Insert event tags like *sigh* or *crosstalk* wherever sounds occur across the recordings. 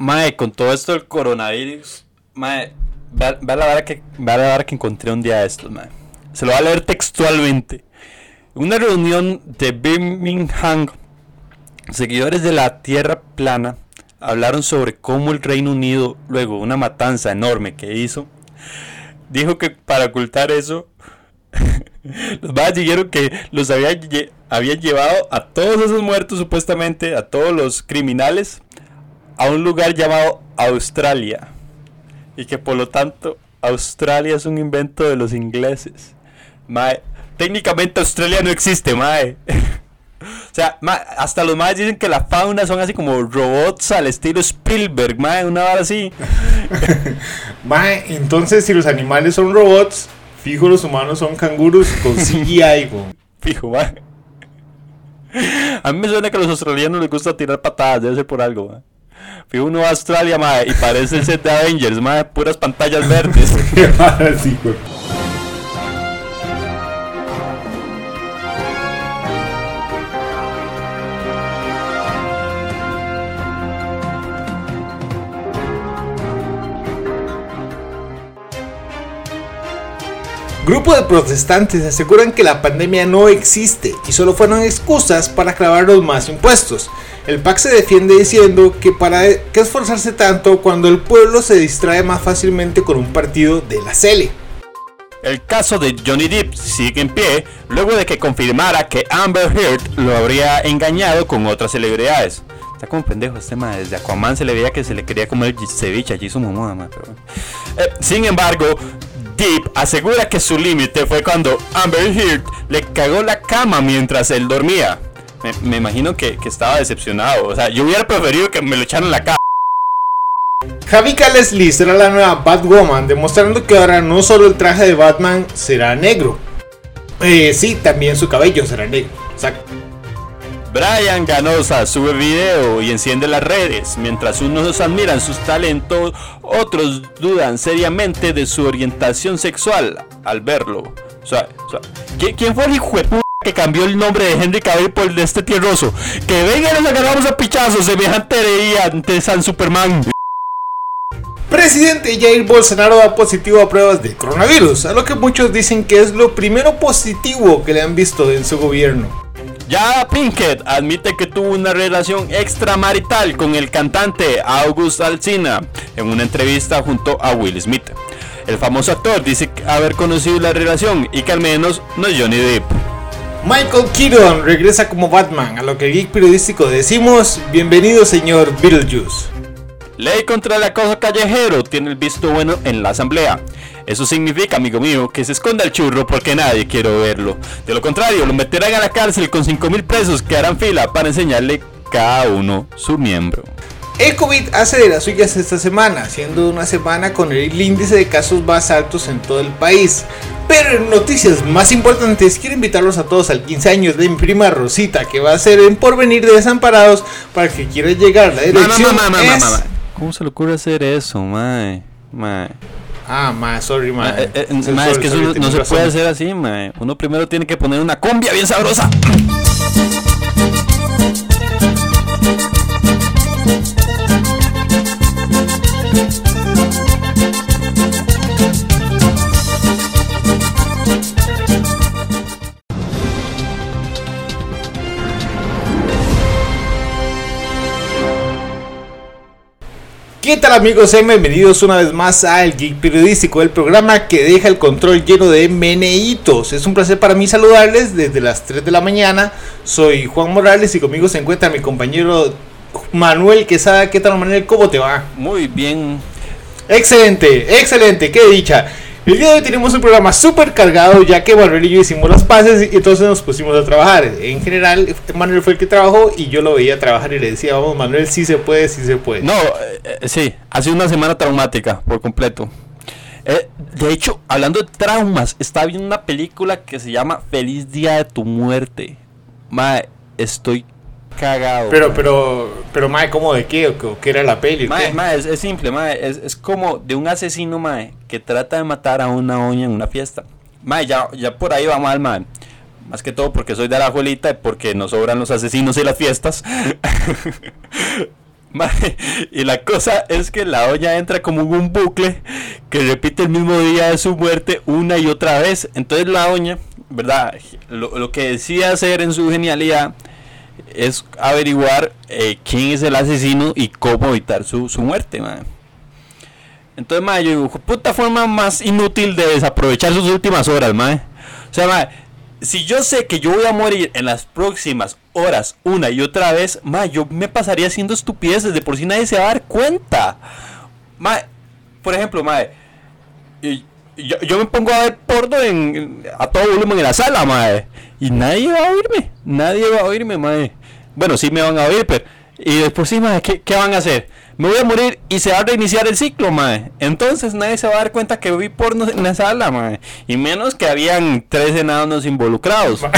Mae, con todo esto del coronavirus, mae, ve a la hora que, que encontré un día de estos, mae. Se lo voy a leer textualmente. Una reunión de Birmingham, seguidores de la Tierra plana hablaron sobre cómo el Reino Unido, luego una matanza enorme que hizo, dijo que para ocultar eso, *laughs* los más dijeron que los habían, lle- habían llevado a todos esos muertos supuestamente, a todos los criminales, a un lugar llamado Australia. Y que por lo tanto Australia es un invento de los ingleses. Mae, técnicamente Australia no existe, mae. *laughs* O sea, ma- hasta los más dicen que la fauna son así como robots al estilo Spielberg, mae, una hora así. *laughs* Mae, entonces si los animales son robots, fijo los humanos son canguros con *laughs* CGI, güey. Fijo, mae. A mí me suena que a los australianos les gusta tirar patadas, debe ser por algo, mae. Fijo uno a Australia, mae, y parece el set de Avengers, mae, puras pantallas verdes. *laughs* sí, güey. Grupo de protestantes aseguran que la pandemia no existe y solo fueron excusas para clavar los más impuestos. El PAC se defiende diciendo que para qué esforzarse tanto cuando el pueblo se distrae más fácilmente con un partido de la Cele. El caso de Johnny Depp sigue en pie luego de que confirmara que Amber Heard lo habría engañado con otras celebridades. Está como pendejo este ma, desde Aquaman se le veía que se le quería comer ceviche allí su mamá, ma, pero. Eh, sin embargo, Depp asegura que su límite fue cuando Amber Heard le cagó la cama mientras él dormía. Me, me imagino que, que estaba decepcionado. O sea, yo hubiera preferido que me lo echaran en la cama. Javika Leslie será la nueva Batwoman, demostrando que ahora no solo el traje de Batman será negro. Eh, sí, también su cabello será negro. Exacto. Brian Ganosa sube video y enciende las redes. Mientras unos admiran sus talentos, otros dudan seriamente de su orientación sexual al verlo. O sea, o sea, ¿quién, fue el hijo de que cambió el nombre de Henry Cavill por el de este tierroso? Que venga nos agarramos a pichazos, semejante herejía ante San Superman. Presidente Jair Bolsonaro da positivo a pruebas de coronavirus, a lo que muchos dicen que es lo primero positivo que le han visto en su gobierno. Ya Pinkett admite que tuvo una relación extramarital con el cantante August Alsina en una entrevista junto a Will Smith. El famoso actor dice haber conocido la relación y que al menos no es Johnny Depp. Michael Keaton regresa como Batman, a lo que el geek periodístico decimos, bienvenido señor Beetlejuice. Ley contra el acoso callejero tiene el visto bueno en la asamblea. Eso significa, amigo mío, que se esconda el churro porque nadie quiere verlo. De lo contrario, lo meterán a la cárcel con 5.000 presos que harán fila para enseñarle cada uno su miembro. El COVID hace de las suyas esta semana, siendo una semana con el índice de casos más altos en todo el país. Pero en noticias más importantes, quiero invitarlos a todos al 15 años de mi prima Rosita, que va a ser en Porvenir de Desamparados, para el que quiera llegar. La dirección Ma, ma, ma, ma, es... ma, ma. ¿Cómo se le ocurre hacer eso, mae? Mae. Ah, ma, sorry, ma. Ma, eh, eh, ma, es que eso sorry, no, se razón. puede hacer así, mae. Uno primero tiene que poner una cumbia bien sabrosa. ¿Qué tal amigos? Bienvenidos una vez más al Geek Periodístico, el programa que deja el control lleno de meneitos. Es un placer para mí saludarles desde las 3 de la mañana. Soy Juan Morales y conmigo se encuentra mi compañero Manuel Quesada. ¿Qué tal Manuel? ¿Cómo te va? Muy bien. Excelente, excelente, qué dicha. El día de hoy tenemos un programa súper cargado ya que Manuel y yo hicimos las paces y entonces nos pusimos a trabajar. En general, Manuel fue el que trabajó y yo lo veía trabajar y le decía, vamos Manuel, sí se puede, sí se puede. No, eh, sí, ha sido una semana traumática por completo. Eh, de hecho, hablando de traumas, estaba viendo una película que se llama Feliz Día de tu Muerte. Mae, estoy cagado. Pero, pero, pero, mae, ¿cómo de qué? ¿O qué- era la peli? Mae, mae, es, es simple, mae, es, es como de un asesino, mae, que trata de matar a una oña en una fiesta. Mae, ya, ya por ahí va mal, mae. Más que todo porque soy de la abuelita y porque nos sobran los asesinos y las fiestas. *laughs* Mae, y la cosa es que la doña entra como en un bucle que repite el mismo día de su muerte una y otra vez. Entonces la doña, ¿verdad? Lo, lo que decide hacer en su genialidad es averiguar eh, quién es el asesino y cómo evitar su, su muerte, mae. Entonces, mae, yo digo, puta forma más inútil de desaprovechar sus últimas horas, mae. O sea, mae, si yo sé que yo voy a morir en las próximas horas una y otra vez, ma, yo me pasaría haciendo estupideces, de por si nadie se va a dar cuenta. Por ejemplo, ma, y- yo, yo me pongo a ver porno en, a todo volumen en la sala, ma, y nadie va a oírme, nadie va a oírme, ma. Bueno, sí me van a oír, pero y después sí, ma, ¿qué, qué van a hacer? Me voy a morir y se va a reiniciar el ciclo, mae. Entonces nadie se va a dar cuenta que vi porno en la sala, mae. Y menos que habían tres enanos involucrados. *laughs*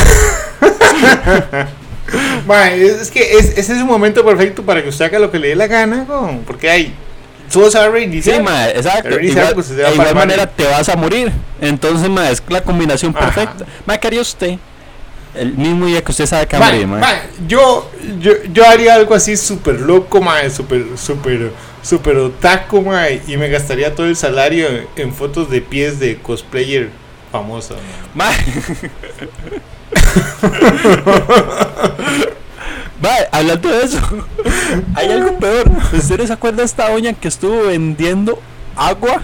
Mae, es, que es, ese es un momento perfecto para que usted haga lo que le dé la gana, weón, porque hay. Va a reiniciar. Sí, exacto. Se reinicia, Igual, pues, de igual manera te vas a morir. Entonces, mae, es la combinación Ajá. perfecta. Mae, ¿qué haría usted? El mismo día que usted sabe que va a morir, yo, yo, yo haría algo así súper loco, mae, súper, súper, súper otaku, mae, y me gastaría todo el salario en, en fotos de pies de cosplayer famosa. mae. *laughs* *laughs* Mae, hablando de eso, *laughs* hay algo peor. ¿Ustedes se acuerdan de esta doña que estuvo vendiendo agua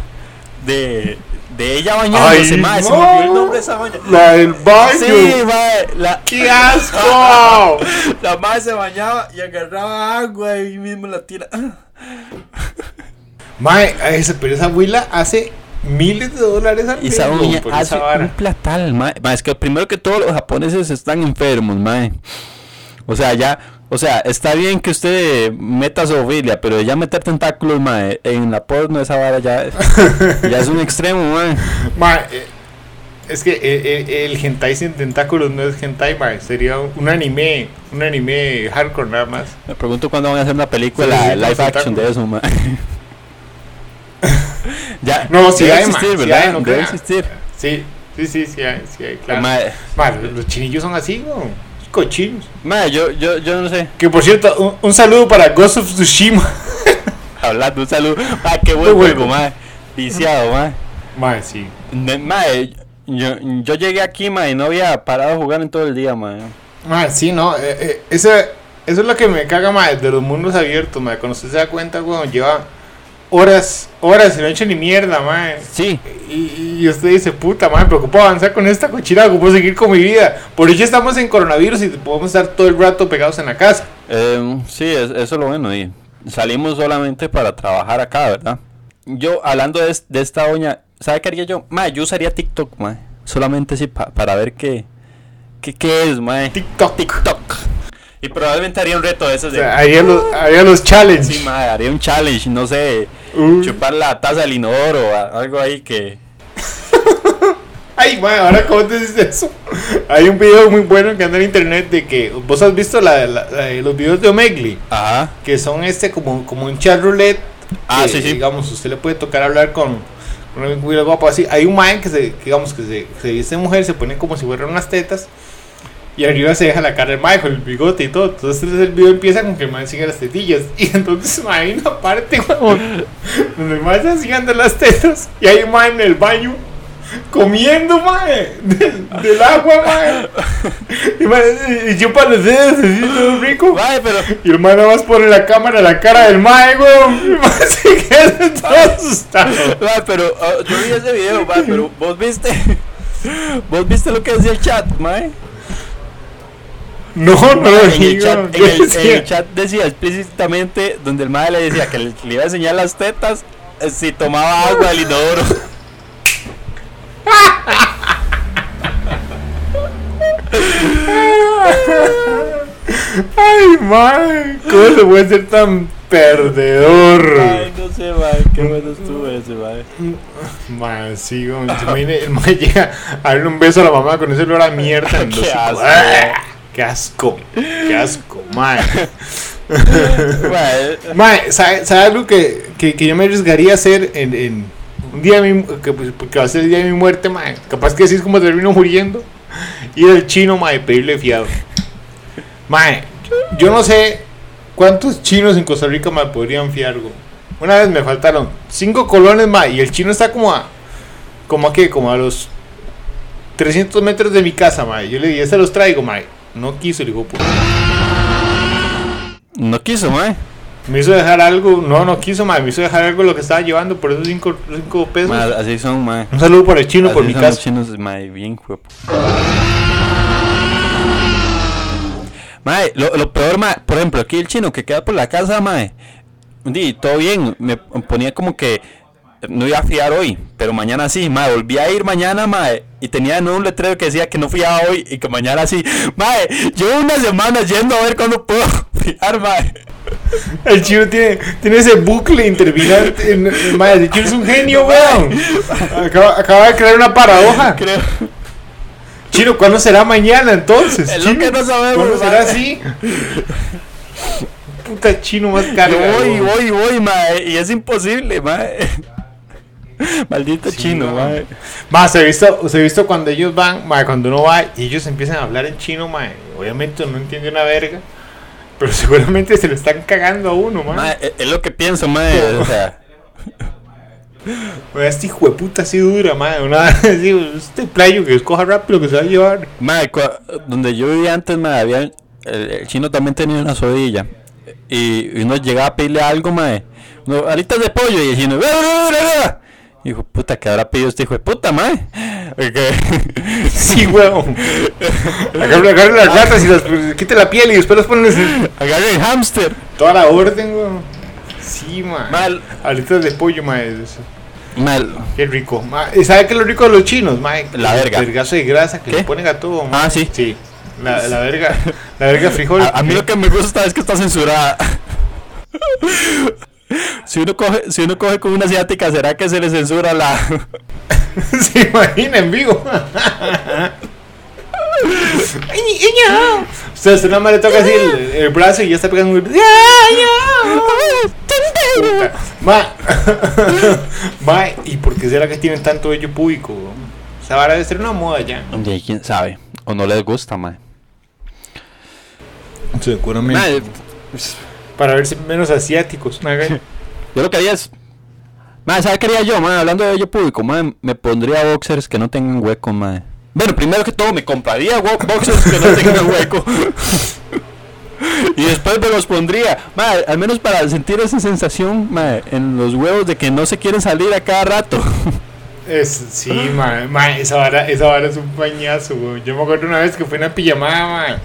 de, de ella bañándose? mae, se me olvidó el nombre de esa doña. La del baño. Sí, mae, la, ¡Qué asco! *laughs* la madre se bañaba y agarraba agua y mismo la tira. *laughs* mae, esa, pero esa abuela hace miles de dólares al Y esa mes, doña hace esa vara. un platal, mae. Mae, Es que primero que todo los japoneses están enfermos, mae. O sea, ya, o sea, está bien que usted meta zoofilia, pero ya meter tentáculos, mae, en la porno esa vara ya, *laughs* ya es un extremo, mae. Mae, eh, es que eh, eh, el, hentai sin tentáculos no es hentai, mae, sería un anime, un anime hardcore nada más. Me pregunto cuándo van a hacer una película Sí, sí, live action de eso, mae. *laughs* ya, No, sí debe hay, existir, ¿verdad? hay, no debe existir. Sí, sí, sí, sí hay, sí hay, claro. Mae, Mae, los chinillos son así, ¿no? Cochinos. mae, yo, yo, yo no sé. Que por cierto, un, un saludo para Ghost of Tsushima. *laughs* Hablando, un saludo. Ah, qué buen juego, mae. Viciado, mae. Mae, sí. Ne- Mae, yo, yo llegué aquí, mae, y no había parado de jugar en todo el día, mae. Mae, sí, no, eh, eh, eso, eso es lo que me caga, mae, de los mundos abiertos, mae. Cuando usted se da cuenta, weón, lleva horas, horas y no ha hecho ni mierda, mae. Sí, Y, y usted dice, puta, madre, me preocupo avanzar con esta cochina, ocupo seguir con mi vida. Por eso estamos en coronavirus y podemos estar todo el rato pegados en la casa. eh, sí, es- eso es lo bueno. Y salimos solamente para trabajar acá, ¿verdad? Yo, hablando de esta doña, ¿sabe qué haría yo? Mae, yo usaría TikTok, mae. Solamente sí, pa- para ver qué, qué, qué es, mae. TikTok. TikTok. Y probablemente haría un reto de esos O de... sea, haría los, haría los challenges. Sí, mae, haría un challenge, no sé, Uy. chupar la taza del inodoro o algo ahí que... *laughs* Ay, madre, ahora cómo te dices eso. Hay un video muy bueno que anda en internet de que vos has visto la, la- la- los videos de Omegle, Ajá. que son este como, como un chat roulette. Ah, que, sí, sí. Digamos, usted le puede tocar hablar con, con un guapo así. Hay un man que se, digamos que se, de mujer, se pone como si fueran unas tetas. Y arriba se deja la cara del mae con el bigote y todo. Entonces el video empieza con que el man sigue las tetillas. *laughs* Y entonces mae, hay una parte, weón, donde el man está siguiendo las tetas. Y hay un man en el baño comiendo, mae, del, del agua, mae. Y, mae, y chupa los dedos así todo rico. Mae, pero... Y el man nada más pone la cámara la cara del mae, weón. Y mae *laughs* se queda todo asustado. Mae, pero ah, yo vi ese video, mae, pero vos viste... *laughs* ¿Vos viste lo que decía el chat, mae? No, no, Mae, en, el chat, en, ¿qué el, en decía? el chat decía explícitamente donde el madre le decía que le, le iba a enseñar las tetas eh, si tomaba agua del inodoro. Ay, mae, ¿cómo se puede ser tan perdedor? Ay, no sé, mae, qué bueno estuvo ese, mae. Mae, sí, weón. Se imagina, el mae llega a darle un beso a la mamá con ese olor a mierda. *laughs* Qué asco. Qué asco, qué asco, mae. *laughs* Mae, Mae, ¿sabe, algo que, que, que yo me arriesgaría a hacer en, en un día de mi, que, pues, que va a ser el día de mi muerte, mae? Capaz que así es como termino muriendo. Ir al chino, mae, pedirle fiado. Mae, yo no sé ¿Cuántos chinos en Costa Rica me podrían fiar, güey? Una vez me faltaron cinco colones, ma, y el chino está como a. ¿Como a qué? Como a los 300 metros de mi casa, ma. Yo le dije, se los traigo, ma. No quiso, el hijo puta. No quiso, mae. Me hizo dejar algo, no, no quiso, ma. Me hizo dejar algo lo que estaba llevando por esos 5 cinco pesos. Mae, así son, mae. Un saludo por el chino, Así por mi son los casa. chinos, mae, bien juepo. Mae, lo, lo peor, mae, por ejemplo, aquí el chino que queda por la casa, mae. Di, todo bien, me ponía como que no iba a fiar hoy, pero mañana sí, mae, volví a ir mañana, mae, y tenía de nuevo un letrero que decía que no fiaba hoy y que mañana sí. Mae, llevo unas semanas yendo a ver cuándo puedo *laughs* fiar, mae. El chino tiene, tiene ese bucle interminante. en- en- ma, el chino es un genio, weón. Acaba, acaba de crear una paradoja. Creo. Chino, ¿cuándo será mañana entonces? Es lo Chino? que no sabemos, ¿Cuándo será mae. así? Puta chino más caro. voy, voy, voy, mae, y es imposible, mae. *laughs* Maldito Sí, chino, no. mae. Más, se ha visto, se visto cuando ellos van, ma, cuando uno va y ellos empiezan a hablar en chino, ma, obviamente no entiende una verga, pero *laughs* seguramente se le están cagando a uno, ma. Mae, es- lo que pienso, mae, o sea. *laughs* Este hijo de puta así dura, ma, una así, este playo que escoja rápido que se va a llevar. Mae, cua- donde yo vivía antes, mae, había, el, el chino también tenía una sodilla. Y, y uno llegaba a pedirle algo, mae. Uno, alitas de pollo, y el chino, "Bra, bra, bra, bra". Hijo de puta, ¿qué habrá pedido este hijo de puta, mae? *laughs* Porque- *laughs* Sí, weón. Agarra, agarra las ratas y las quita la piel y después las pones en Agarre el hámster. toda la orden, weón. Sí, ma. Mal. Alitas de pollo, ma, es- Mae, Qué rico. Ma, ¿Sabe qué es lo rico de los chinos, ma? La verga. El vergazo de grasa que ¿Qué? le ponen a todo, ma. Ah, sí. Sí. La, la verga, la verga frijol. A, a mí lo que me gusta es que está censurada. *laughs* Si uno coge, si uno coge con una asiática, ¿será que se le censura la *laughs* Se imagina en vivo. Usted se nada más le toca así el, el brazo y ya está pegando. Puta. Ma. *laughs* Ma, ¿y por qué será que tienen tanto vello público? O sea, ahora debe ser una moda ya. Oye, quién sabe. O no les gusta, mae. Seguramente. Mae, Para verse menos asiáticos. Yo lo que haría es. Mae, ¿sabes qué haría yo, mae? Hablando de ello público, mae, me pondría boxers que no tengan hueco, mae. Bueno, primero que todo, me compraría boxers que no tengan hueco. *laughs* y después me los pondría, mae, al menos para sentir esa sensación, en los huevos de que no se quieren salir a cada rato. Es, sí, ma, ma, esa vara, esa vara es un pañazo, güey. Yo me acuerdo una vez que fue una pijamada, ma,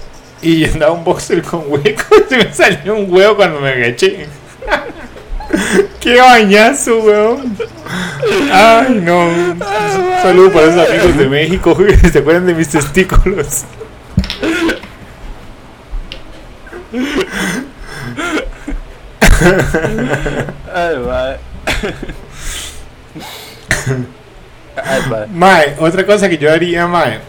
y andaba un boxer con hueco y *laughs* se me salió un huevo cuando me agaché. *laughs* ¡Qué bañazo, weón! Ay, no. Un saludo para esos amigos de México, se acuerdan de mis testículos. Ay, mae. *laughs* Ay, mae. Mae, otra cosa que yo haría, mae,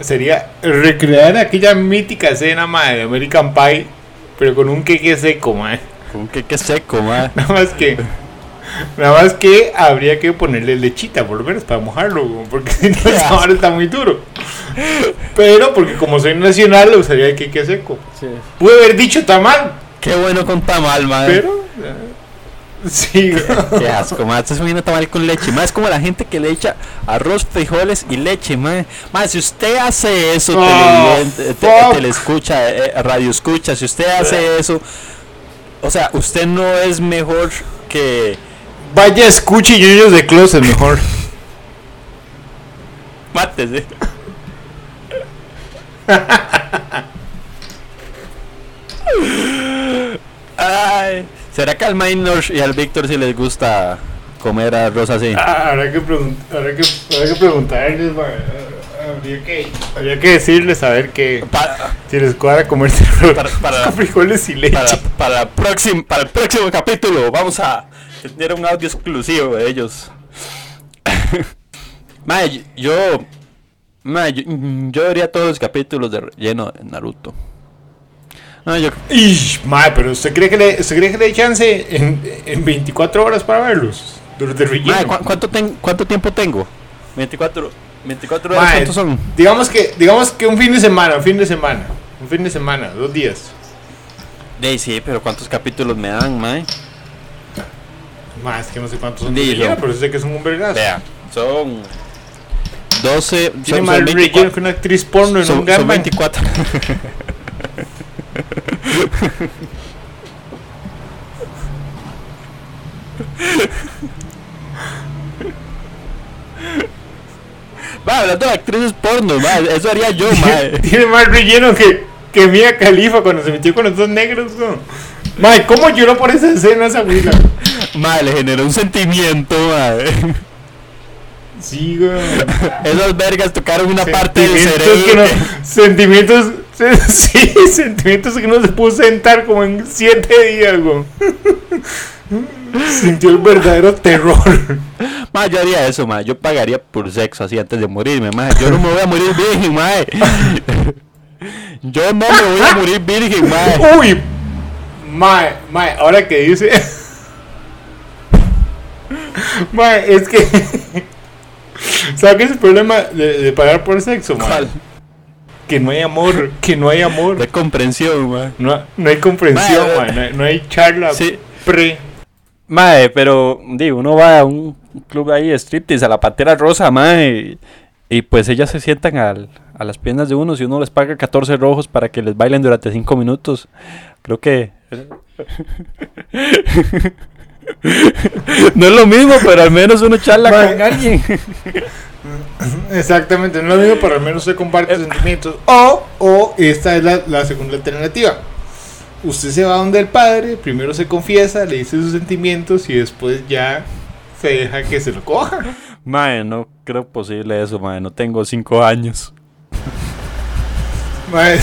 sería recrear aquella mítica escena, mae, de American Pie, pero con un queque seco, mae. Con que qué seco, mae. *laughs* Nada más que. Nada más que habría que ponerle lechita, por lo menos, para mojarlo, porque *laughs* si no, el sabor está muy duro. Pero, porque como soy nacional, lo usaría el queque seco. Pude haber dicho tamal, Qué bueno con tamal, mae. pero. eh, Sí, *laughs* güey. Qué asco, mae. Estás comiendo tamal con leche. Más es como la gente que le echa arroz, frijoles y leche, mae. Mae, si usted hace eso, Oh, te, le escucha, eh, radio escucha, si usted hace eso, o sea, usted no es mejor que. Vaya, escuche ñoños de closet mejor. *laughs* Mátese. *laughs* Ay, ¿será que al Minor y al Víctor si les gusta comer arroz así? Ah, habrá, que pregun- habrá, que, habrá que preguntarles, ma, habría que, habría que decirles a ver que Para, si les cuadra comerse Para- para- frijoles y leche. para, el próximo capítulo vamos a tener un audio exclusivo de ellos. *laughs* Mae, yo, mae, yo, yo vería todos los capítulos de relleno de Naruto. No, yo, Ish, mae, pero ¿usted cree que le, usted cree que le hay chance en, en 24 horas para verlos? Los de relleno. ¿cu- cuánto, ten- ¿cuánto tiempo tengo? 24, 24 horas, Mae, ¿cuántos son? Digamos que, digamos que un fin de semana, un fin de semana, un fin de semana, dos días. De sí, pero ¿cuántos capítulos me dan, mae? Más que no sé cuántos son. De relleno, pero sé que son un vergazo. Vea, son 12, Tiene son, más son relleno 24. que una actriz porno en son- un son gangbang. *laughs* 24. *laughs* Va, hablando de actrices porno, ma, eso haría yo, *laughs* mae. Tiene más relleno que, que Mia Khalifa cuando se metió con los dos negros. ¿no? Mae, ¿cómo lloró por esa escena esa güila? *laughs* Ma, le generó un sentimiento, ma. Sí, güey. Esas vergas tocaron una parte del cerebro. que no- que- sentimientos, *laughs* sí, sentimientos que no se pudo sentar como en siete días, güey. Sintió el verdadero terror. *laughs* Ma, yo haría eso, ma. Yo pagaría por sexo así antes de morirme, ma. Yo no me voy a morir virgen, ma. *laughs* Yo no me voy a morir virgen, ma. Uy, mae, mae, ahora que dice. Mae, es que. ¿Sabes qué es el problema de, de pagar por sexo? ¿Cuál? Que no hay amor, que no hay amor. De comprensión, ma. No, no hay comprensión, mae, no, hay, no hay charla Sí. pre. Mae, pero digo, uno va a un club ahí de striptease, a la Pantera Rosa, mae, y, y pues ellas se sientan al- a las piernas de uno si uno les paga 14 rojos para que les bailen durante 5 minutos. Creo que... *laughs* no es lo mismo, pero al menos uno charla Mae. con alguien. *laughs* Exactamente, no es lo mismo, pero al menos se comparte sentimientos. O, o esta es la, la segunda alternativa. Usted se va donde el padre, primero se confiesa, le dice sus sentimientos y después ya se deja que se lo coja. mae, no creo posible eso, mae, no tengo 5 años. Mae,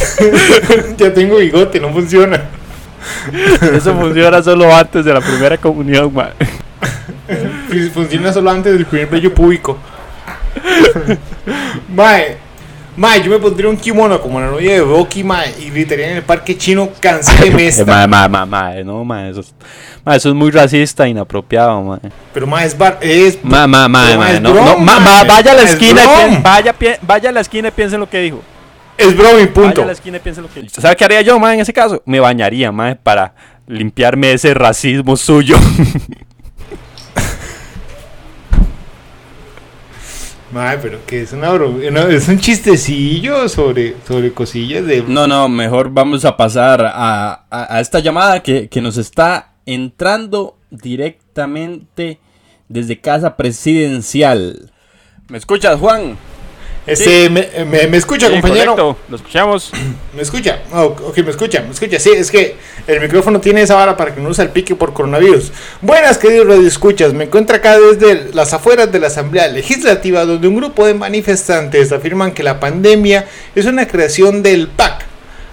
*laughs* ya tengo bigote, no funciona. Eso funciona solo antes de la primera comunión, mae. Fun- Funciona solo antes del primer vello público. *laughs* Mae, mae, yo me pondría un kimono como la novia de Rocky, mae, y gritaría en el parque chino, cancéleme *laughs* esta. mae, mae, mae, mae, no, mae, eso es, mae, eso es muy racista, inapropiado, mae. Pero mae, es bar, es Ma, ma, ma, Pero, ma, ma, es no, no, ma, ma, ma, vaya a la es esquina, pien- vaya, pie- vaya a la esquina y piense en lo que dijo. es broma y Vaya punto. a la esquina y lo que dijo. ¿Sabe qué haría yo, ma, en ese caso? Me bañaría, ma, para limpiarme ese racismo suyo. *laughs* Mae, pero que es una no, es un chistecillo sobre, sobre cosillas de... No, no, mejor vamos a pasar a, a- a esta llamada que, que nos está entrando directamente desde casa presidencial. ¿Me escuchas, Juan? Este, me, me, me escucha, compañero. Correcto, lo escuchamos. *clears throat* ¿Me escucha? Oh, ok, me escucha, me escucha. Sí, es que el micrófono tiene esa vara para que no salpique por coronavirus. Buenas, queridos radioescuchas. Me encuentro acá desde las afueras de la Asamblea Legislativa, donde un grupo de manifestantes afirman que la pandemia es una creación del PAC.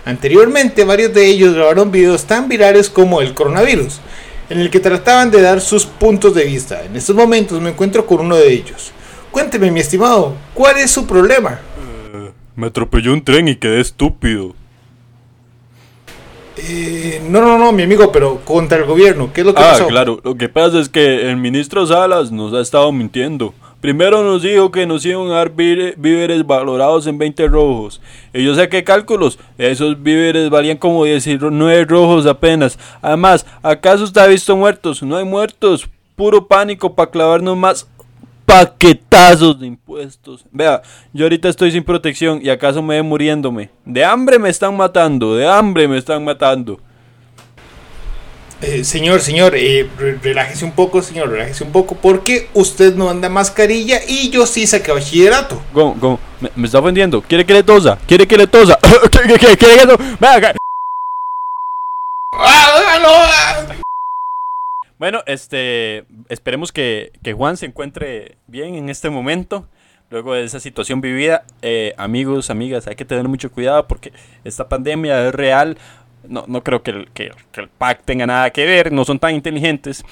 Anteriormente, varios de ellos grabaron videos tan virales como el coronavirus, en el que trataban de dar sus puntos de vista. En estos momentos me encuentro con uno de ellos. Cuénteme, mi estimado, ¿cuál es su problema? Me atropelló un tren y quedé estúpido. Eh, no, no, no, mi amigo, pero contra el gobierno. ¿Qué es lo que Ah, pasó? claro, lo que pasa es que el ministro Salas nos ha estado mintiendo. Primero nos dijo que nos iban a dar víve- víveres valorados en 20 rojos. Y yo saqué cálculos, esos víveres valían como 19 rojos apenas. Además, ¿acaso ha visto muertos? No hay muertos, puro pánico para clavarnos más paquetazos de impuestos. Vea, yo ahorita estoy sin protección y acaso me ve muriéndome. De hambre me están matando, de hambre me están matando. Eh, señor, señor, eh, re- relájese un poco, señor, relájese un poco, porque usted no anda mascarilla y yo sí saqué bachillerato. ¿Cómo? ¿Cómo? Me, me está ofendiendo. ¿Quiere que le tosa? ¿Quiere que le tosa? ¿Qué- qué- qué- ¿Quiere que to- Venga acá. ¡Ah, no! ah! Bueno, este, esperemos que, que Juan se encuentre bien en este momento. Luego de esa situación vivida, Eh, amigos, amigas, hay que tener mucho cuidado porque esta pandemia es real. No, no creo que el, que, el PAC tenga nada que ver, no son tan inteligentes.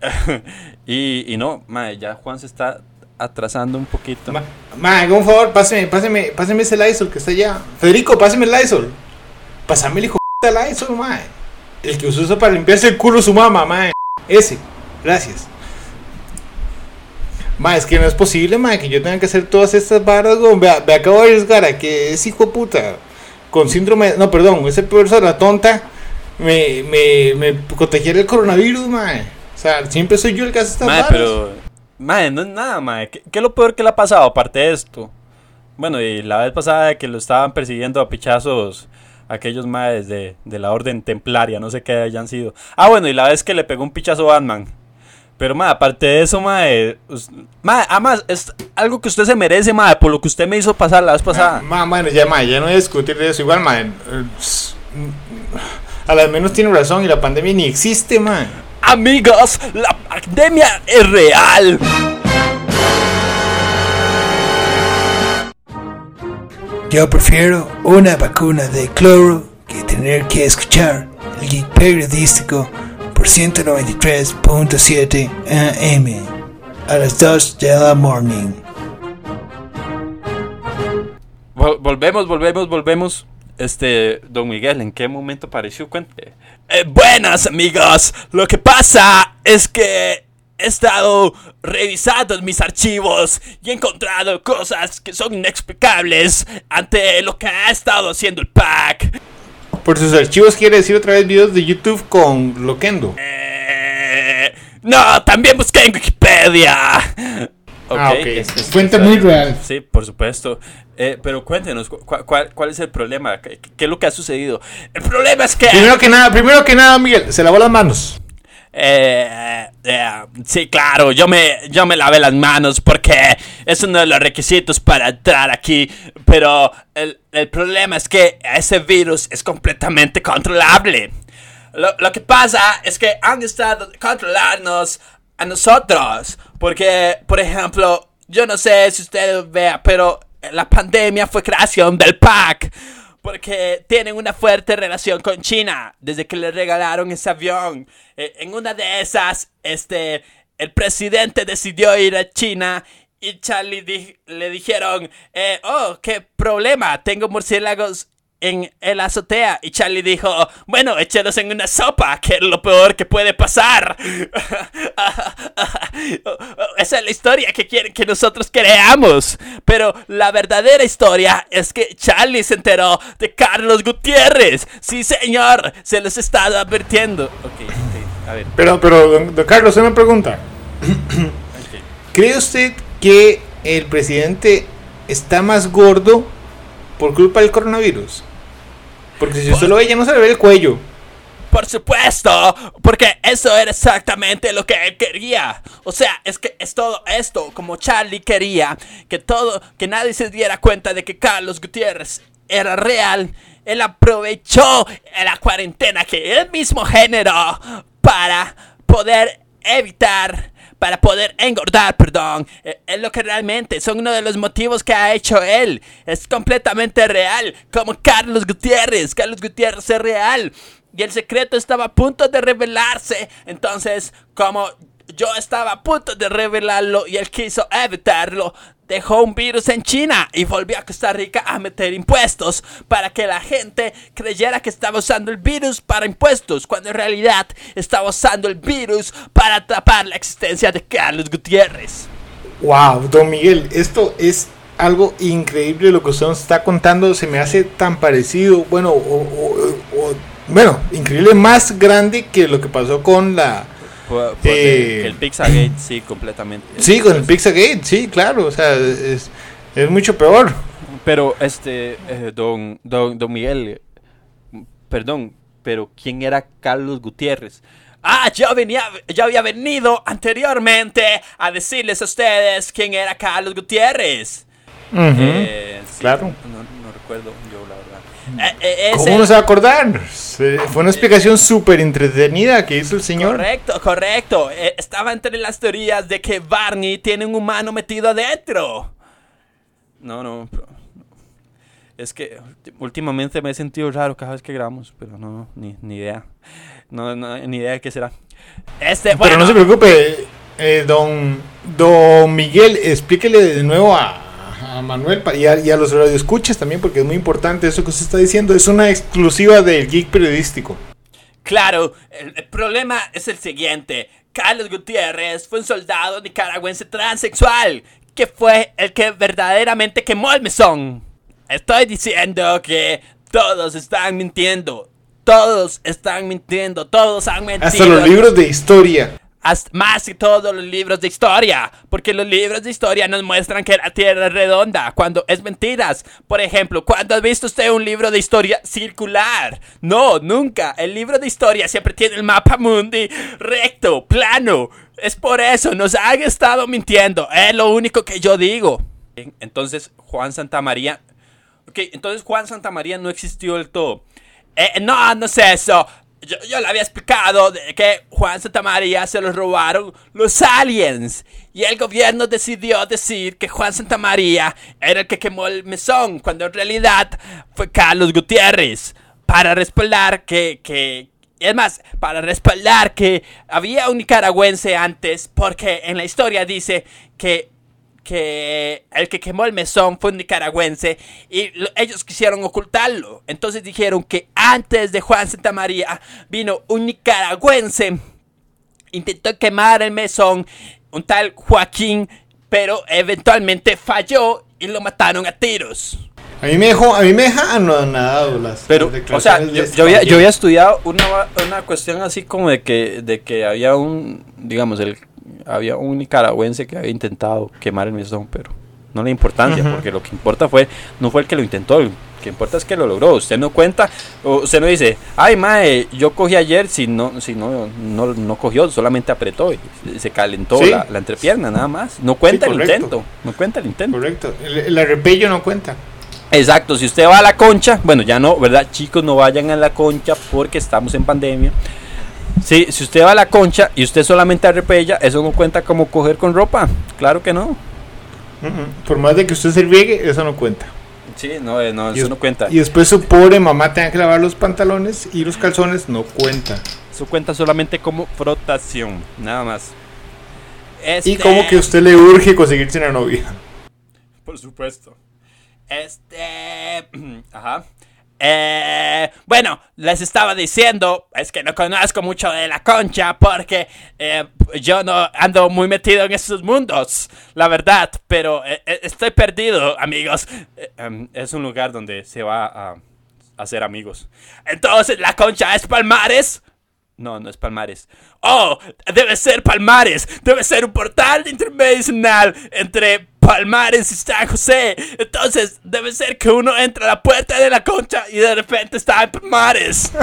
*laughs* y, y no, mae, ya Juan se está atrasando un poquito. Ma, ma, un favor, páseme, páseme, páseme ese Lysol que está allá. Federico, páseme el Lysol. Pásame el hijo de Lysol, ma. El que usó para limpiarse el culo su mamá, ma. Ese, gracias. Ma, es que no es posible, ma, que yo tenga que hacer todas estas güey. Vea, me acabo de arriesgar a que ese hijo de puta con síndrome, no, perdón, esa persona tonta me, me, me contagiara el coronavirus, mae. O sea, siempre soy yo el que hace estas Mae, varas. pero. Mae, no es nada, mae. ¿Qué, qué es lo peor que le ha pasado aparte de esto? Bueno, y la vez pasada que lo estaban persiguiendo a pichazos aquellos maes de, de la orden templaria, no sé qué hayan sido. Ah, bueno, y la vez que le pegó un pichazo a Batman. Pero, mae, aparte de eso, mae. us- Mae, además, es algo que usted se merece, mae, por lo que usted me hizo pasar la vez pasada. Ma, bueno, ya, ma, ya no voy a discutir de eso. Igual, ma, eh, s- a las menos tiene razón y la pandemia ni existe, ma. Amigos, la pandemia es real. Yo prefiero una vacuna de cloro que tener que escuchar el geek periodístico por 193.7 AM a las 2 de la morning. Vol- volvemos, volvemos, volvemos. Este, don Miguel, ¿en qué momento apareció? Cuente. Eh, buenas, amigos. Lo que pasa es que he estado revisando mis archivos y he encontrado cosas que son inexplicables ante lo que ha estado haciendo el pack. Por sus archivos quiere decir otra vez videos de YouTube con Loquendo. Eh, no, también busqué en Wikipedia. Ah, ok. es- es- Fuente es- muy real. Sí, por supuesto. Eh, pero cuéntenos, cu- cu- cuál, cuál es el problema? ¿Qué, qué es lo que ha sucedido? El problema es que... Primero que nada, primero que nada, Miguel, se lavó las manos. Eh, eh, sí, claro, yo me, yo me lavé las manos porque es uno de los requisitos para entrar aquí. Pero el, el problema es que ese virus es completamente controlable. Lo, lo que pasa es que han estado controlarnos a nosotros. Porque, por ejemplo, yo no sé si usted vea, pero la pandemia fue creación del PAC. Porque tienen una fuerte relación con China desde que le regalaron ese avión. Eh, en una de esas, este, el presidente decidió ir a China y Charlie le dijeron, eh, oh, qué problema, tengo murciélagos en el azotea. Y Charlie dijo, bueno, échelos en una sopa, que es lo peor que puede pasar. *laughs* Esa es la historia que quieren que nosotros creamos. Pero la verdadera historia es que Charlie se enteró de Carlos Gutiérrez. Sí, señor, se los he estado advirtiendo. Ok, ok, a ver. Pero, pero, don, don Carlos, una pregunta. ¿Cree usted que el presidente está más gordo por culpa del coronavirus? Porque si usted lo ve, ya no se le ve el cuello. Por supuesto, porque eso era exactamente lo que él quería. O sea, es que es todo esto, como Charlie quería, que todo, que nadie se diera cuenta de que Carlos Gutiérrez era real. Él aprovechó la cuarentena que él mismo generó para poder evitar, para poder engordar, perdón. Eh, Es lo que realmente son uno de los motivos que ha hecho él. Es completamente real, como Carlos Gutiérrez. Carlos Gutiérrez es real. Y el secreto estaba a punto de revelarse. Entonces, como yo estaba a punto de revelarlo y él quiso evitarlo, dejó un virus en China y volvió a Costa Rica a meter impuestos para que la gente creyera que estaba usando el virus para impuestos, cuando en realidad estaba usando el virus para tapar la existencia de Carlos Gutiérrez. Wow, don Miguel, esto es algo increíble lo que usted nos está contando. Se me hace tan parecido, bueno, o, o- bueno, increíble, más grande que lo que pasó con la. Eh, el Pizzagate, sí, completamente. Sí, con el Pizzagate, sí, claro, o sea, es, es mucho peor. Pero, este, eh, don, don, don Miguel, perdón, pero ¿quién era Carlos Gutiérrez? Ah, yo, venía, yo había venido anteriormente a decirles a ustedes quién era Carlos Gutiérrez. Eh, sí, claro. No, no recuerdo yo, la verdad. Eh, eh, es ¿Cómo el- no se va a acordar? Se- Fue una explicación súper entretenida que hizo el señor. Correcto, correcto. Eh, estaba entre las teorías de que Barney tiene un humano metido adentro. No, no, pero-. Es que últimamente me he sentido raro cada vez que grabamos, pero no, ni, ni idea. No, no, ni idea de qué será. Este, Pero bueno, no se preocupe, eh, don, don Miguel, explíquele de nuevo a, a Manuel y a, y a los radioescuchas también, porque es muy importante eso que usted está diciendo. Es una exclusiva del Geek Periodístico. Claro, el, el problema es el siguiente. Carlos Gutiérrez fue un soldado nicaragüense transexual que fue el que verdaderamente quemó el mesón. Estoy diciendo que todos están mintiendo. Todos están mintiendo, todos han mentido. Hasta los libros de historia. Más que todos los libros de historia, porque los libros de historia nos muestran que la Tierra es redonda, cuando es mentiras. Por ejemplo, ¿cuándo ha visto usted un libro de historia circular? No, nunca. El libro de historia siempre tiene el mapa mundi recto, plano. Es por eso, nos han estado mintiendo. Es lo único que yo digo. Entonces, Juan Santamaría... Ok, entonces Juan Santamaría no existió del todo. Eh, no, no es eso. Yo, yo le había explicado de que Juan Santamaría se lo robaron los aliens. Y el gobierno decidió decir que Juan Santamaría era el que quemó el mesón, cuando en realidad fue Carlos Gutiérrez. Para respaldar que, que, es más, para respaldar que había un nicaragüense antes, porque en la historia dice que que el que quemó el mesón fue un nicaragüense y lo- ellos quisieron ocultarlo. Entonces dijeron que antes de Juan Santamaría vino un nicaragüense, intentó quemar el mesón, un tal Joaquín, pero eventualmente falló y lo mataron a tiros. A mí me dejó, a mí me deja anonadado las Pero, o sea, yo, este yo había, yo había estudiado una, una cuestión así como de que, de que había un, digamos, el, había un nicaragüense que había intentado quemar el mesón, pero no le importancia, porque lo que importa fue, no fue el que lo intentó, lo que importa es que lo logró. Usted no cuenta, o usted no dice, ay, mae, yo cogí ayer, si no, si no, no, no cogió, solamente apretó y se- calentó Sí. la, la entrepierna, nada más. No cuenta Sí, el intento, no cuenta el intento. Correcto. El, el arrepello no cuenta. Exacto, si usted va a la concha, bueno, ya no, ¿verdad? Chicos, no vayan a la concha porque estamos en pandemia. Sí, si usted va a la concha y usted solamente arrepella, eso no cuenta como coger con ropa. Claro que no. Por más de que usted se riegue, eso no cuenta. Sí, no, eh, no eso es- no cuenta. Y después su pobre mamá tenga que lavar los pantalones y los calzones, no cuenta. Eso cuenta solamente como frotación, nada más. Y Este- como que usted le urge conseguirse una novia. Por supuesto. Este. *clears throat* Ajá. Eh, bueno, les estaba diciendo, es que no conozco mucho de la concha porque eh, yo no ando muy metido en esos mundos, la verdad, pero eh, eh, estoy perdido, amigos. Em, es un lugar donde se va a hacer amigos. Entonces, ¿la concha es Palmares? No, no es Palmares. Oh, debe ser Palmares. Debe ser un portal intermedicional entre Palmares y San José. Entonces, debe ser que uno entra a la puerta de la concha y de repente está en Palmares. *laughs*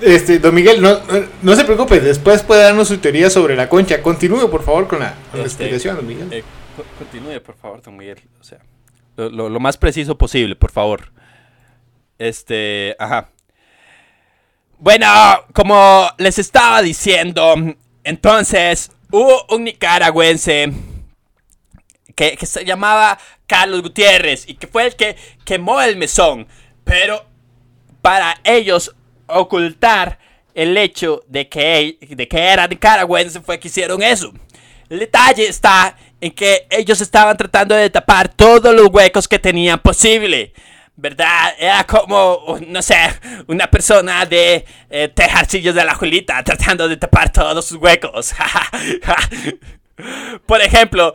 Este, don Miguel, no, no, se preocupe, después puede darnos su teoría sobre la concha. Continúe, por favor, con la, con la Este, explicación, don Miguel. Eh, co- continúe, por favor, don Miguel. O sea, lo, lo- lo más preciso posible, por favor. Este, ajá. Bueno, como les estaba diciendo, entonces hubo un nicaragüense que, se llamaba Carlos Gutiérrez y que fue el que quemó el mesón. Pero para ellos ocultar el hecho de que, de que era nicaragüense fue que hicieron eso. El detalle está en que ellos estaban tratando de tapar todos los huecos que tenían posible. ¿Verdad? Era como, no sé, una persona de eh, Tejarcillos de la Julita tratando de tapar todos sus huecos. *laughs* Por ejemplo,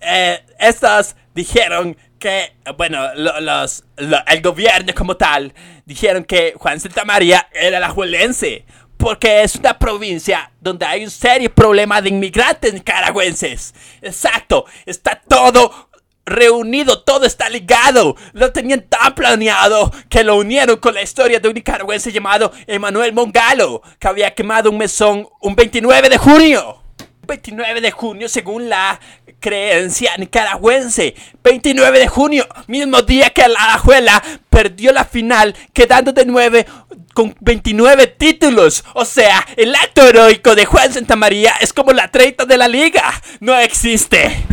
eh, estos dijeron que, bueno, lo- los, lo- el gobierno como tal, dijeron que Juan Santa María era la juelense, porque es una provincia donde hay un serio problema de inmigrantes nicaragüenses. Exacto, está todo reunido, todo está ligado. Lo tenían tan planeado que lo unieron con la historia de un nicaragüense llamado Emanuel Mongalo, que había quemado un mesón un 29 de junio. 29 de junio según la creencia nicaragüense. 29 de junio, mismo día que la Alajuela perdió la final quedando de 9 con 29 títulos. O sea, el acto heroico de Juan Santamaría es como la 30 de la liga. No existe.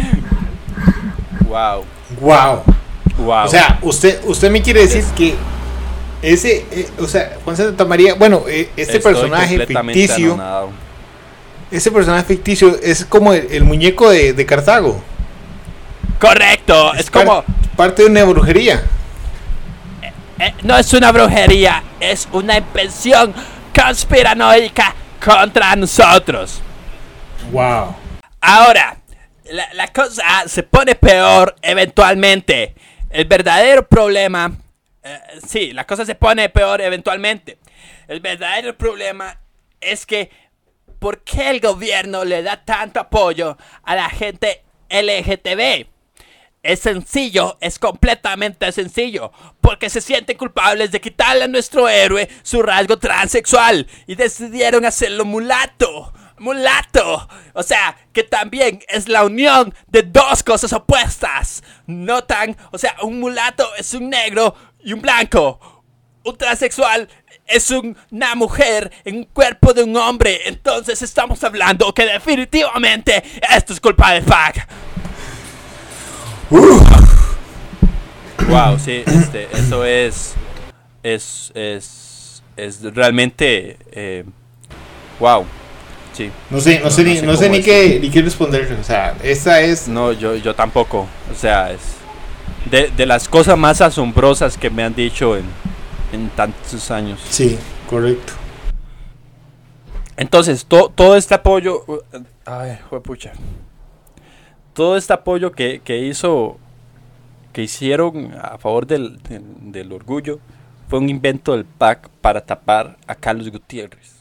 Wow. Wow. Wow. O sea, usted, usted me quiere decir que ese, eh, o sea, Juan Santa María, bueno, eh, este Estoy personaje ficticio, anonadado. ese personaje ficticio es como el, el muñeco de, de Cartago. Correcto. Es par- como... parte de una brujería. Eh, no es una brujería, es una invención conspiranoica contra nosotros. Wow. Ahora, la, cosa se pone peor eventualmente. El verdadero problema eh, sí, la cosa se pone peor eventualmente. El verdadero problema es que, ¿por qué el gobierno le da tanto apoyo a la gente LGTB? Es sencillo, es completamente sencillo, porque se sienten culpables de quitarle a nuestro héroe su rasgo transexual y decidieron hacerlo mulato. Mulato. O sea, que también es la unión de dos cosas opuestas. Notan, o sea, un mulato es un negro y un blanco. Un transexual es una mujer en un cuerpo de un hombre. Entonces estamos hablando que definitivamente esto es culpa de FAG. Wow, sí, este, eso es, es, es, es realmente, eh, wow, sí. No sé, no sé, ni, no sé ni qué, ni qué responder. O sea, esta es. No, yo, yo tampoco, o sea, es de, de las cosas más asombrosas que me han dicho en, en tantos años. Sí, correcto. Entonces, to- todo este apoyo, uh, ay, juepucha, todo este apoyo que, que hizo, que hicieron a favor del, del, del orgullo, fue un invento del PAC para tapar a Carlos Gutiérrez.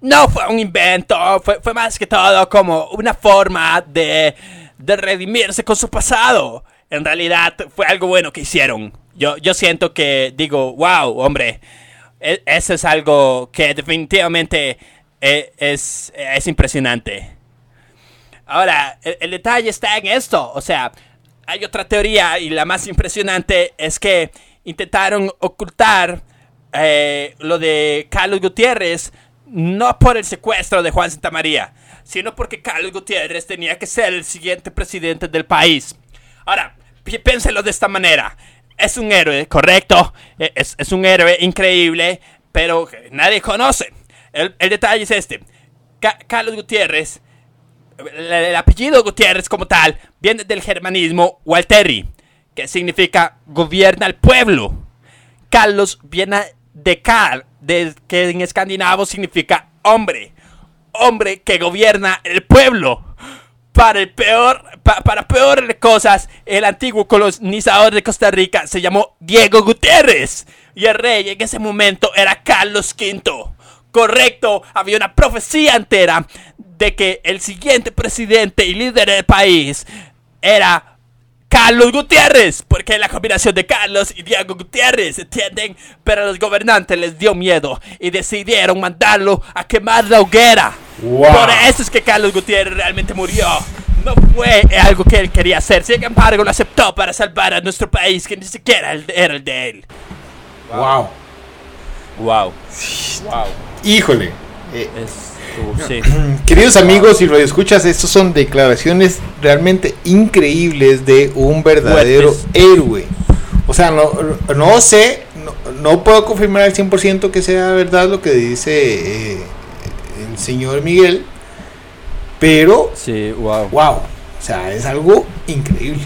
No fue un invento, fue, fue más que todo como una forma de, de redimirse con su pasado. En realidad fue algo bueno que hicieron. Yo, yo siento que digo, wow, hombre, e- eso es algo que definitivamente eh, es, es impresionante. Ahora, el, el detalle está en esto. O sea, hay otra teoría y la más impresionante es que intentaron ocultar eh, lo de Carlos Gutiérrez no por el secuestro de Juan Santamaría, sino porque Carlos Gutiérrez tenía que ser el siguiente presidente del país. Ahora, pi- piénselo de esta manera. Es un héroe, correcto. E- Es, es un héroe increíble, pero nadie conoce. El, el detalle es este. Ca- Carlos Gutiérrez el, el apellido Gutiérrez como tal viene del germanismo Walteri, que significa gobierna el pueblo. Carlos viene de Car, de, que en escandinavo significa hombre. Hombre que gobierna el pueblo. Para el peor, pa- para peor de cosas, el antiguo colonizador de Costa Rica se llamó Diego Gutiérrez. Y el rey en ese momento era Carlos V. Correcto, había una profecía entera de que el siguiente presidente y líder del país era Carlos Gutiérrez, porque la combinación de Carlos y Diego Gutiérrez, ¿entienden? Pero a los gobernantes les dio miedo y decidieron mandarlo a quemar la hoguera. Wow. Por eso es que Carlos Gutiérrez realmente murió. No fue algo que él quería hacer, sin embargo lo aceptó para salvar a nuestro país, que ni siquiera era el de él. Wow. Wow. Wow. Híjole. Eh, Es, sí. *clears throat* Queridos amigos y radioescuchas, estos son declaraciones realmente increíbles de un verdadero Fuertes. héroe. O sea, no, no sé, no, no puedo confirmar al 100% que sea verdad lo que dice eh, el señor Miguel, pero Sí, wow. wow, o sea, es algo increíble.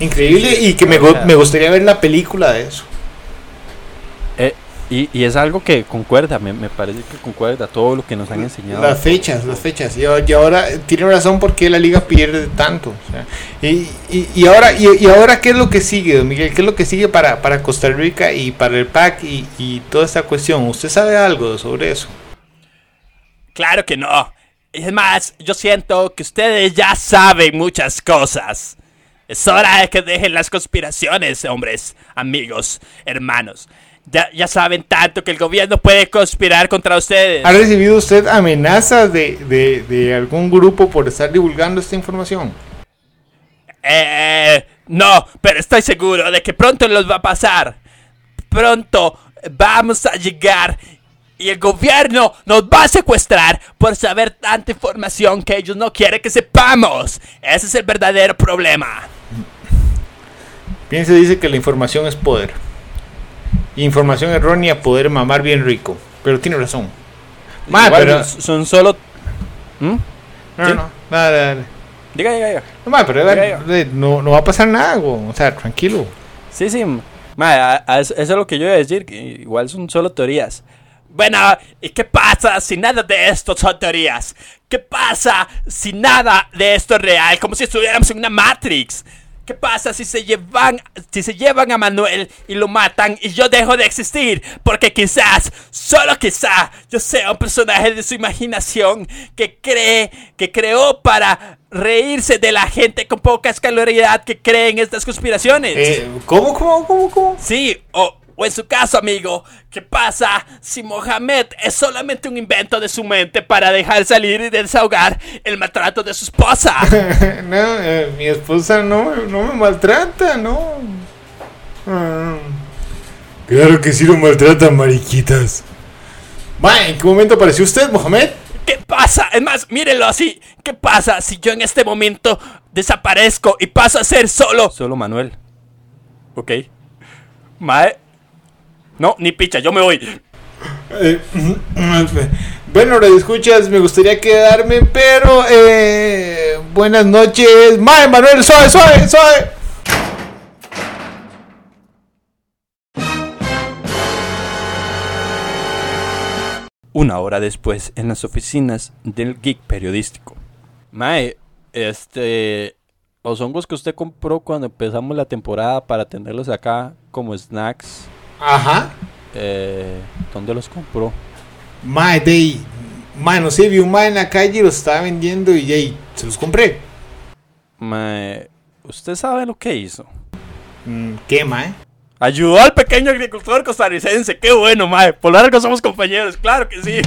Increíble y que me, me gustaría ver la película de eso. Y, y es algo que concuerda, me, me parece que concuerda todo lo que nos han enseñado. Las fechas, las fechas. Y, ahora tiene razón porque la liga pierde tanto. o sea, y, y- y ahora, y, y ahora, ¿qué es lo que sigue, don Miguel? ¿Qué es lo que sigue para, para Costa Rica y para el PAC y, y toda esta cuestión? ¿Usted sabe algo sobre eso? Claro que no. Es más, yo siento que ustedes ya saben muchas cosas. Es hora de que dejen las conspiraciones, hombres, amigos, hermanos. Ya, ya saben tanto que el gobierno puede conspirar contra ustedes. ¿Ha recibido usted amenazas de, de, de algún grupo por estar divulgando esta información? Eh, no, pero estoy seguro de que pronto los va a pasar. Pronto vamos a llegar y el gobierno nos va a secuestrar por saber tanta información que ellos no quieren que sepamos. Ese es el verdadero problema. Bien se dice que la información es poder. Información errónea, poder mamar bien rico. Pero tiene razón. Ma, Igual pero... son solo... ¿Mm? No, ¿Sí? no, dale, dale. Diga, diga, diga. No, ma, pero Diga, eh, no, no va a pasar nada, güey. O sea, tranquilo. Sí, sí. ma, a- a- eso eso es lo que yo iba a decir. Que igual son solo teorías. Bueno, ¿y qué pasa si nada de esto son teorías? ¿Qué pasa si nada de esto es real? Como si estuviéramos en una Matrix. ¿Qué pasa si se llevan si se llevan a Manuel y lo matan y yo dejo de existir? Porque quizás, solo quizá, yo sea un personaje de su imaginación que cree, que creó para reírse de la gente con poca escalaridad que cree en estas conspiraciones. Eh, ¿Cómo, cómo, cómo, cómo? Sí, o, o en su caso, amigo, ¿qué pasa si Mohamed es solamente un invento de su mente para dejar salir y desahogar el maltrato de su esposa? *laughs* no, eh, mi esposa no, no me maltrata, no. Ah. Claro que sí lo maltratan, mariquitas. Ma, ¿en qué momento apareció usted, Mohamed? ¿Qué pasa? Es más, mírenlo así. ¿Qué pasa si yo en este momento desaparezco y paso a ser solo? Solo Manuel. Ok. Mae. No, ni picha, yo me voy. Eh, *clears throat* bueno, radio escuchas, me gustaría quedarme, pero eh, buenas noches. Mae, Manuel, suave, suave, suave. Una hora después, en las oficinas del Geek Periodístico. Mae, este. Los hongos que usted compró cuando empezamos la temporada para tenerlos acá como snacks. Ajá. Eh, ¿Dónde los compró? Mae, de mae, no sé, vi un mae en la calle y los estaba vendiendo y ahí se los compré. Mae, ¿usted sabe lo que hizo? Mm, ¿Qué, mae? Ayudó al pequeño agricultor costarricense. Qué bueno, mae. Por largo somos compañeros, claro que sí.